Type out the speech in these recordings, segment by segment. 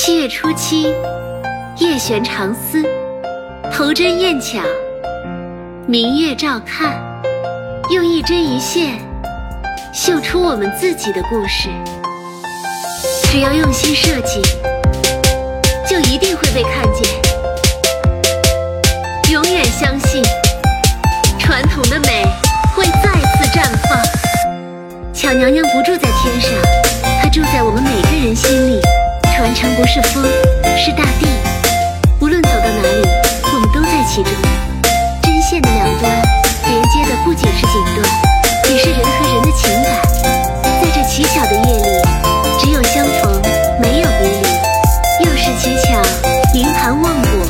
七月初七，夜悬长思，头针燕巧，明月照看，用一针一线绣出我们自己的故事。只要用心设计，就一定会被看见。永远相信，传统的美会再次绽放。巧娘娘不住在天上，她住在我们每个人心里。城不是风，是大地。无论走到哪里，我们都在其中。针线的两端连接的不仅是锦缎，也是人和人的情感。在这奇巧的夜里，只有相逢，没有别离。又是乞巧，云盘望果，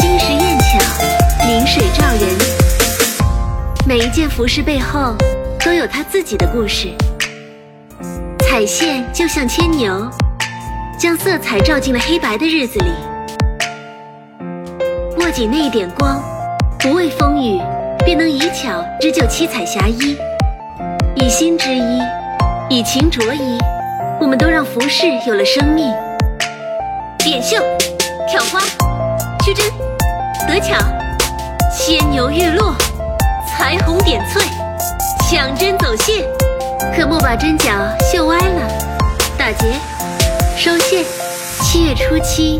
金石艳巧，明水照人。每一件服饰背后，都有它自己的故事。彩线就像牵牛。将色彩照进了黑白的日子里，握紧那一点光，不畏风雨，便能以巧织就七彩霞衣。以心织衣，以情着衣，我们都让服饰有了生命。点绣、挑花、曲针、得巧，牵牛月落，裁红点翠，抢针走线，可莫把针脚绣歪了。打结。收线，七月初七，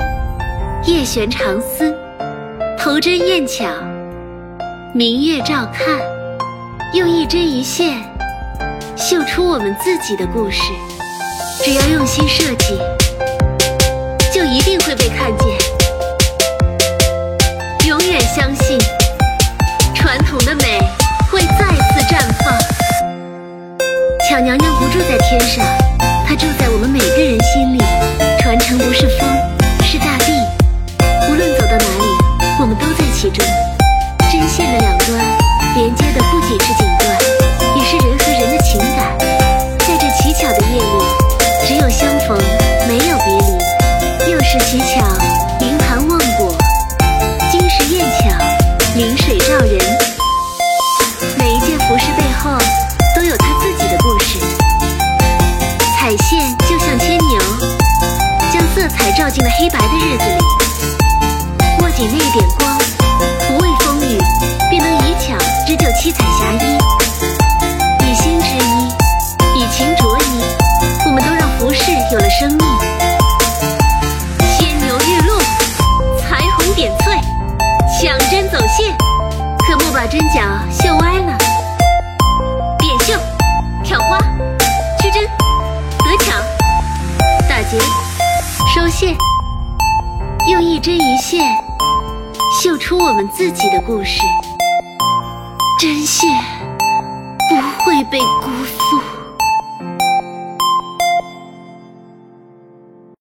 夜悬长思，头针燕巧，明月照看，用一针一线绣出我们自己的故事。只要用心设计，就一定会被看见。永远相信，传统的美会再次绽放。巧娘娘不住在天上。她住在我们每个人逢，没有别离。又是乞巧，云盘望果，金石艳巧，临水照人。每一件服饰背后，都有他自己的故事。彩线就像牵牛，将色彩照进了黑白的日子里。把针脚绣歪了。点绣，挑花。曲针、得巧、打结收线，用一针一线绣出我们自己的故事。针线不会被辜负